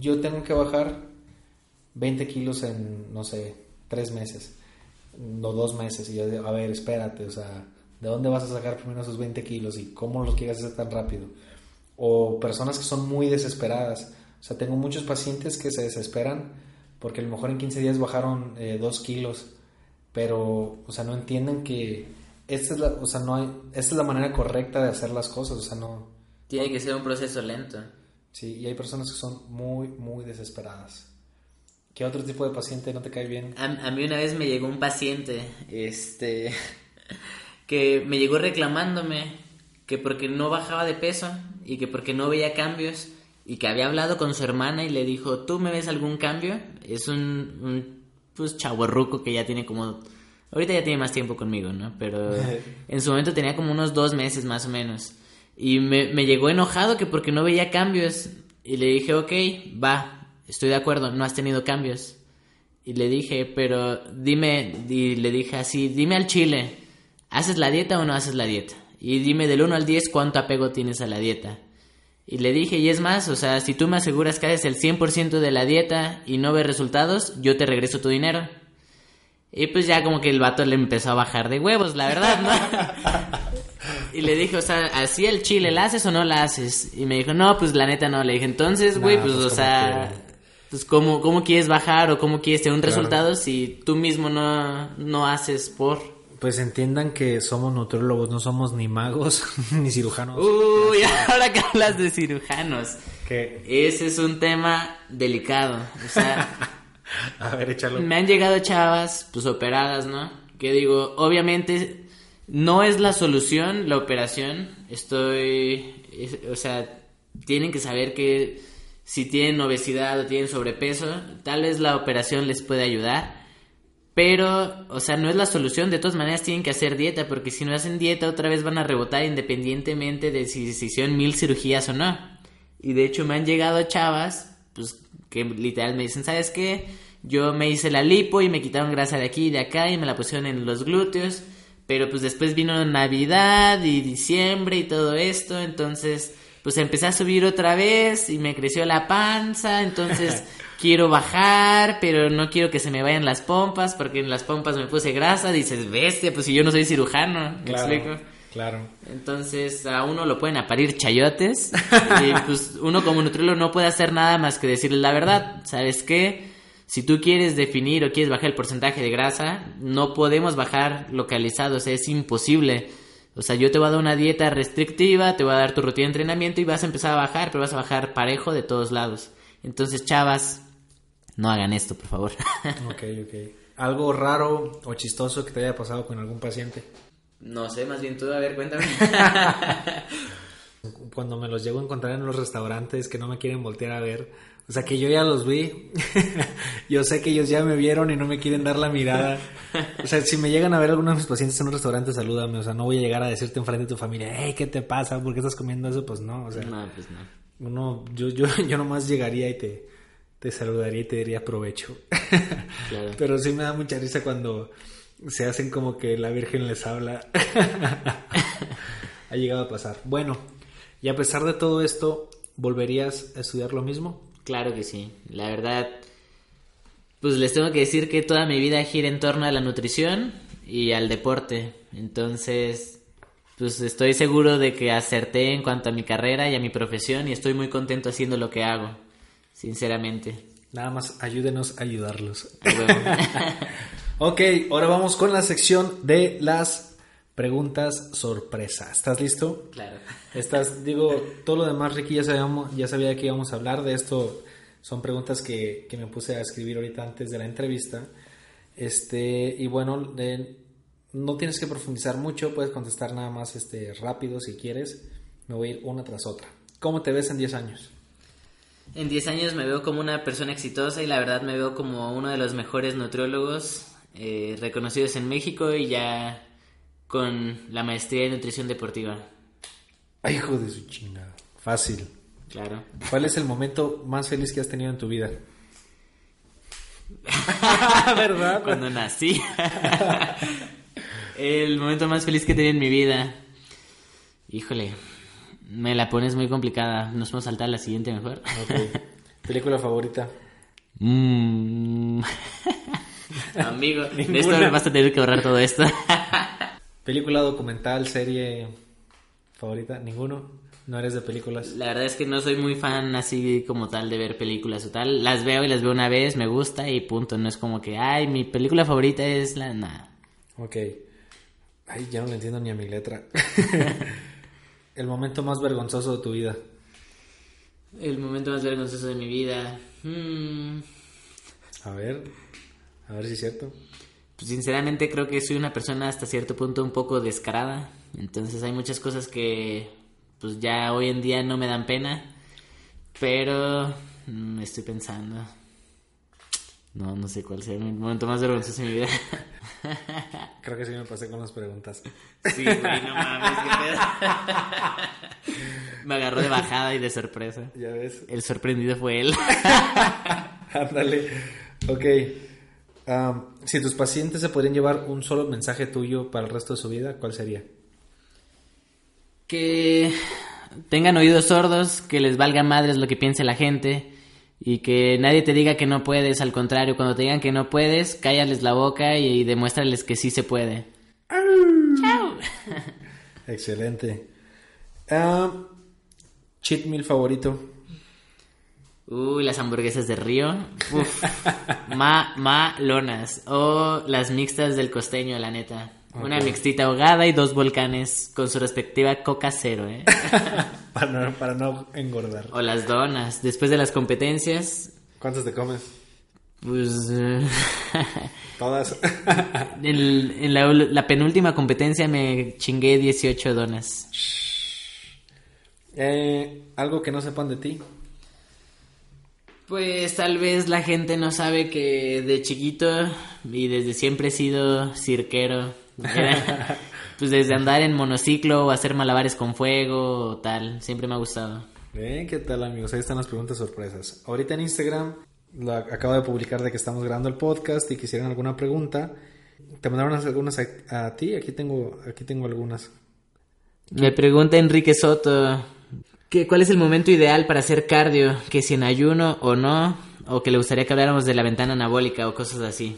yo tengo que bajar 20 kilos en, no sé, tres meses, no dos meses. Y yo digo, a ver, espérate, o sea, ¿de dónde vas a sacar primero esos 20 kilos y cómo los quieres hacer tan rápido? O personas que son muy desesperadas. O sea, tengo muchos pacientes que se desesperan porque a lo mejor en 15 días bajaron eh, dos kilos, pero, o sea, no entienden que esta es la, o sea, no hay, esta es la manera correcta de hacer las cosas, o sea, no, tiene que ser un proceso lento. Sí, y hay personas que son muy, muy desesperadas. ¿Qué otro tipo de paciente no te cae bien? A, mí una vez me llegó un paciente, este, *laughs* que me llegó reclamándome que porque no bajaba de peso y que porque no veía cambios y que había hablado con su hermana y le dijo, ¿tú me ves algún cambio? Es un, un pues chaborruco que ya tiene como... Ahorita ya tiene más tiempo conmigo, ¿no? Pero *laughs* en su momento tenía como unos dos meses más o menos. Y me, me llegó enojado que porque no veía cambios. Y le dije, ok, va, estoy de acuerdo, no has tenido cambios. Y le dije, pero dime, y le dije así, dime al chile, ¿haces la dieta o no haces la dieta? Y dime del 1 al 10 cuánto apego tienes a la dieta. Y le dije, y es más, o sea, si tú me aseguras que haces el 100% de la dieta y no ves resultados, yo te regreso tu dinero. Y pues ya como que el vato le empezó a bajar de huevos, la verdad, ¿no? *laughs* y le dije, o sea, ¿así el chile la haces o no la haces? Y me dijo, no, pues la neta no. Le dije, entonces, güey, pues, pues, o sea, pues ¿cómo, ¿cómo quieres bajar o cómo quieres tener un resultado si tú mismo no, no haces por... Pues entiendan que somos nutriólogos, no somos ni magos *laughs* ni cirujanos. Uy, *laughs* ahora que hablas de cirujanos. ¿Qué? Ese es un tema delicado. O sea, *laughs* a ver, échalo. Me han llegado chavas, pues operadas, ¿no? Que digo, obviamente no es la solución la operación. Estoy, o sea, tienen que saber que si tienen obesidad o tienen sobrepeso, tal vez la operación les puede ayudar pero, o sea, no es la solución. De todas maneras tienen que hacer dieta, porque si no hacen dieta otra vez van a rebotar independientemente de si se hicieron mil cirugías o no. Y de hecho me han llegado chavas, pues, que literal me dicen, ¿sabes qué? Yo me hice la lipo y me quitaron grasa de aquí y de acá y me la pusieron en los glúteos. Pero pues después vino Navidad y diciembre y todo esto, entonces pues empecé a subir otra vez y me creció la panza, entonces *laughs* quiero bajar, pero no quiero que se me vayan las pompas, porque en las pompas me puse grasa, dices, bestia, pues si yo no soy cirujano, ¿me explico? Claro. Entonces a uno lo pueden aparir chayotes y pues uno como nutriólogo no puede hacer nada más que decirle la verdad. ¿Sabes qué? Si tú quieres definir o quieres bajar el porcentaje de grasa, no podemos bajar localizado, o sea, es imposible. O sea, yo te voy a dar una dieta restrictiva, te voy a dar tu rutina de entrenamiento y vas a empezar a bajar, pero vas a bajar parejo de todos lados. Entonces, chavas, no hagan esto, por favor. *laughs* ok, ok. ¿Algo raro o chistoso que te haya pasado con algún paciente? No sé, más bien tú, a ver, cuéntame. *laughs* Cuando me los llego a encontrar en los restaurantes que no me quieren voltear a ver, o sea que yo ya los vi, *laughs* yo sé que ellos ya me vieron y no me quieren dar la mirada. O sea, si me llegan a ver algunos de mis pacientes en un restaurante, salúdame, o sea, no voy a llegar a decirte enfrente de tu familia, hey, ¿qué te pasa? ¿Por qué estás comiendo eso? Pues no, o sea. No, pues no. Uno, yo, yo, *laughs* yo nomás llegaría y te, te saludaría y te diría provecho. *laughs* Pero sí me da mucha risa cuando se hacen como que la Virgen les habla. ha llegado a pasar. Bueno, y a pesar de todo esto, ¿volverías a estudiar lo mismo? Claro que sí. La verdad, pues les tengo que decir que toda mi vida gira en torno a la nutrición y al deporte. Entonces, pues estoy seguro de que acerté en cuanto a mi carrera y a mi profesión y estoy muy contento haciendo lo que hago sinceramente. Nada más ayúdenos a ayudarlos. *laughs* ok, ahora vamos con la sección de las preguntas sorpresa. ¿Estás listo? Claro. Estás, *laughs* digo, todo lo demás, Ricky, ya, sabíamos, ya sabía que íbamos a hablar de esto. Son preguntas que, que me puse a escribir ahorita antes de la entrevista. Este, y bueno, no tienes que profundizar mucho, puedes contestar nada más este, rápido si quieres. Me voy a ir una tras otra. ¿Cómo te ves en 10 años? En 10 años me veo como una persona exitosa y la verdad me veo como uno de los mejores nutriólogos eh, reconocidos en México y ya con la maestría en nutrición deportiva. Ay, hijo de su chingada. Fácil. Claro. ¿Cuál es el momento más feliz que has tenido en tu vida? *laughs* ¿Verdad? Cuando nací. el momento más feliz que he tenido en mi vida. Híjole. Me la pones muy complicada. Nos podemos saltar a la siguiente mejor. ¿Película favorita? Mm. *laughs* Amigo, de esto me vas a tener que ahorrar todo esto. *laughs* ¿Película documental, serie favorita? ¿Ninguno? ¿No eres de películas? La verdad es que no soy muy fan así como tal de ver películas o tal. Las veo y las veo una vez, me gusta y punto. No es como que, ay, mi película favorita es la... Nada. Ok. Ay, ya no le entiendo ni a mi letra. *laughs* El momento más vergonzoso de tu vida. El momento más vergonzoso de mi vida. Hmm. A ver, a ver si es cierto. Pues sinceramente creo que soy una persona hasta cierto punto un poco descarada. Entonces hay muchas cosas que pues ya hoy en día no me dan pena. Pero mm, estoy pensando. No, no sé cuál sea el momento más vergonzoso de mi vida. *laughs* Creo que sí me pasé con las preguntas. Sí, güey, no mames, qué pedo. Me agarró de bajada y de sorpresa. Ya ves. El sorprendido fue él. *laughs* Ándale. Ok. Am, si tus pacientes se podrían llevar un solo mensaje tuyo para el resto de su vida, ¿cuál sería? que tengan oídos sordos, que les valga madres lo que piense la gente y que nadie te diga que no puedes, al contrario, cuando te digan que no puedes, cállales la boca y, demuéstrales que sí se puede. Chao. *laughs* Excelente. Cheat meal favorito. Uy, las hamburguesas de Río. Uf. *laughs* Ma, malonas. O las mixtas del costeño, la neta. Una mixtita ahogada y dos volcanes con su respectiva coca cero, ¿eh? *laughs* para, no, para no engordar. o las donas. Después de las competencias, ¿Cuántos te comes? pues... *laughs* Todas. en en la, la penúltima competencia me chingué 18 donas. Eh, Algo que no sepan de ti. Pues tal vez la gente no sabe que de chiquito y desde siempre he sido cirquero. Era- *laughs* pues desde andar en monociclo o hacer malabares con fuego o tal, siempre me ha gustado. ¿qué tal amigos? Ahí están las preguntas sorpresas. Ahorita en Instagram lo ac- acabo de publicar de que estamos grabando el podcast y quisieran alguna pregunta. Te mandaron algunas a, a ti, aquí tengo, aquí tengo algunas. Me pregunta Enrique Soto que cuál es el momento ideal para hacer cardio, que si en ayuno o no, o que le gustaría que habláramos de la ventana anabólica o cosas así.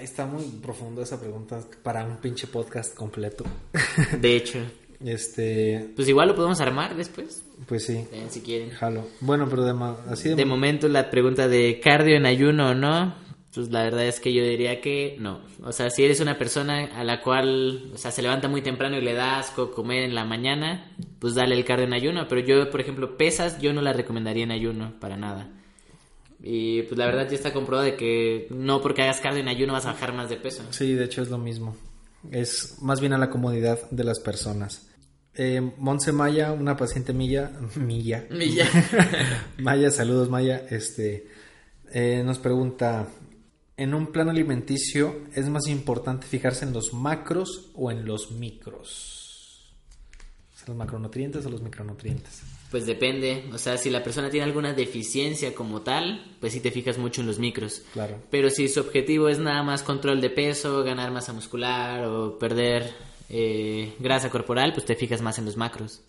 Está muy profundo esa pregunta para un pinche podcast completo. *laughs* De hecho, este, pues igual lo podemos armar después, pues sí, si quieren. jalo. Bueno, pero de así de, De momento la pregunta de cardio en ayuno o no, pues la verdad es que yo diría que no. O sea, si eres una persona a la cual, o sea, se levanta muy temprano y le da asco comer en la mañana, pues dale el cardio en ayuno. Pero yo, por ejemplo, pesas, yo no la recomendaría en ayuno para nada. Y pues la verdad ya está comprobado de que no porque hagas cardio en ayuno vas a bajar más de peso. Sí, de hecho es lo mismo. Es más bien a la comodidad de las personas. Eh, Monse Maya, una paciente milla, milla, ya. Maya, saludos Maya, este, eh, nos pregunta, ¿en un plan alimenticio es más importante fijarse en los macros o en los micros? ¿Los macronutrientes o los micronutrientes? Pues depende, o sea, si la persona tiene alguna deficiencia como tal, pues sí te fijas mucho en los micros. Claro. Pero si su objetivo es nada más control de peso, ganar masa muscular o perder eh, grasa corporal, pues te fijas más en los macros.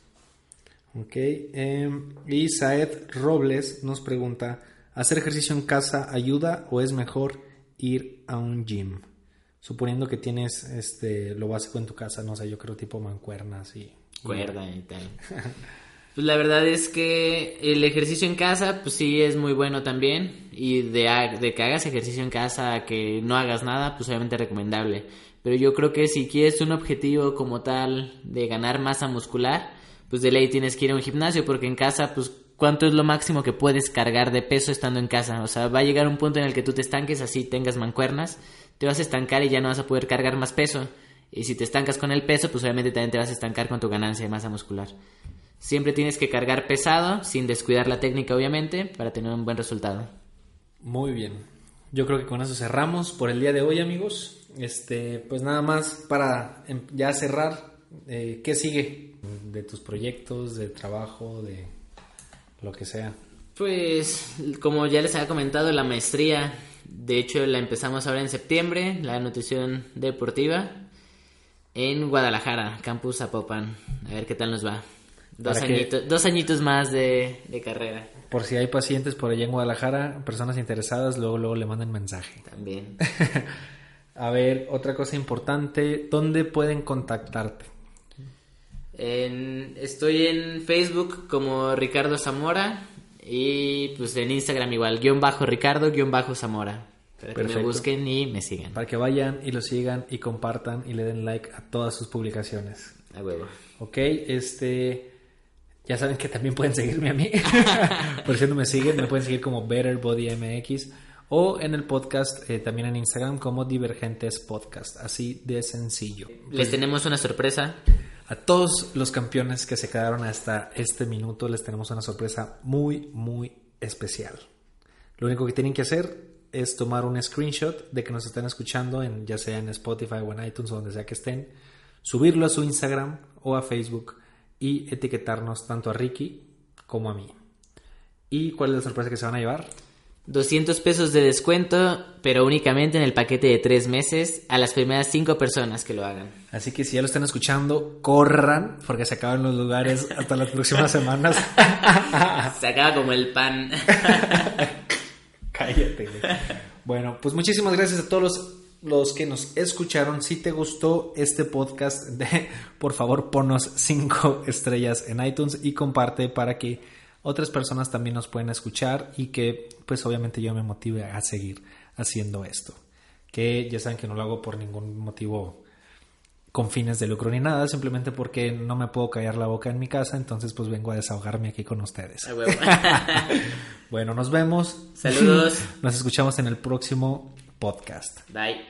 Ok, eh, y Saed Robles nos pregunta, ¿hacer ejercicio en casa ayuda o es mejor ir a un gym? Suponiendo que tienes este lo básico en tu casa, no sé, yo creo tipo mancuernas y... Cuerda y tal. *laughs* Pues la verdad es que el ejercicio en casa, pues sí es muy bueno también. Y de, de que hagas ejercicio en casa que no hagas nada, pues obviamente recomendable. Pero yo creo que si quieres un objetivo como tal de ganar masa muscular, pues de ley tienes que ir a un gimnasio, porque en casa, pues, ¿cuánto es lo máximo que puedes cargar de peso estando en casa? O sea, va a llegar un punto en el que tú te estanques así, tengas mancuernas, te vas a estancar y ya no vas a poder cargar más peso. Y si te estancas con el peso, pues obviamente también te vas a estancar con tu ganancia de masa muscular. Siempre tienes que cargar pesado, sin descuidar la técnica, obviamente, para tener un buen resultado. Muy bien. Yo creo que con eso cerramos por el día de hoy, amigos. Este, pues nada más para em, ya cerrar, eh, ¿qué sigue de tus proyectos, de trabajo, de lo que sea? Pues, como ya les había comentado, la maestría, de hecho, la empezamos ahora en septiembre, la nutrición deportiva, en Guadalajara, campus Zapopan. A ver qué tal nos va. Dos, añitos, dos añitos más de, de carrera Por si hay pacientes por allá en Guadalajara, personas interesadas, luego luego le mandan mensaje. también. *laughs* A ver, otra cosa importante, ¿dónde pueden contactarte? En- estoy en Facebook como Ricardo Zamora y pues en Instagram igual, guion bajo Ricardo, guion bajo Zamora. Para que me busquen y me sigan. Para que vayan y lo sigan y compartan y le den like a todas sus publicaciones. A huevo. Ok, este. Ya saben que también pueden seguirme a mí. *laughs* Por si no me siguen, me pueden seguir como Better Body MX o en el podcast eh, también en Instagram como Divergentes Podcast. Así de sencillo. Les tenemos una sorpresa. A todos los campeones que se quedaron hasta este minuto les tenemos una sorpresa muy, muy especial. Lo único que tienen que hacer es tomar un screenshot de que nos están escuchando, en, ya sea en Spotify o en iTunes o donde sea que estén, subirlo a su Instagram o a Facebook y etiquetarnos tanto a Ricky como a mí. ¿Y cuál es la sorpresa que se van a llevar? 200 pesos de descuento, pero únicamente en el paquete de tres meses a las primeras cinco personas que lo hagan. Así que si ya lo están escuchando, corran, porque se acaban los lugares hasta las próximas semanas. *laughs* se acaba como el pan. *laughs* Cállate. Bueno, pues muchísimas gracias a todos los, los, que nos escucharon. Si te gustó este podcast, *laughs* de, por favor ponos cinco estrellas en iTunes y comparte para que otras personas también nos pueden escuchar y que pues obviamente yo me motive a seguir haciendo esto. Que ya saben que no lo hago por ningún motivo con fines de lucro ni nada, simplemente porque no me puedo callar la boca en mi casa, entonces pues vengo a desahogarme aquí con ustedes. *laughs* bueno, nos vemos. Saludos. *laughs* Nos escuchamos en el próximo podcast. Bye.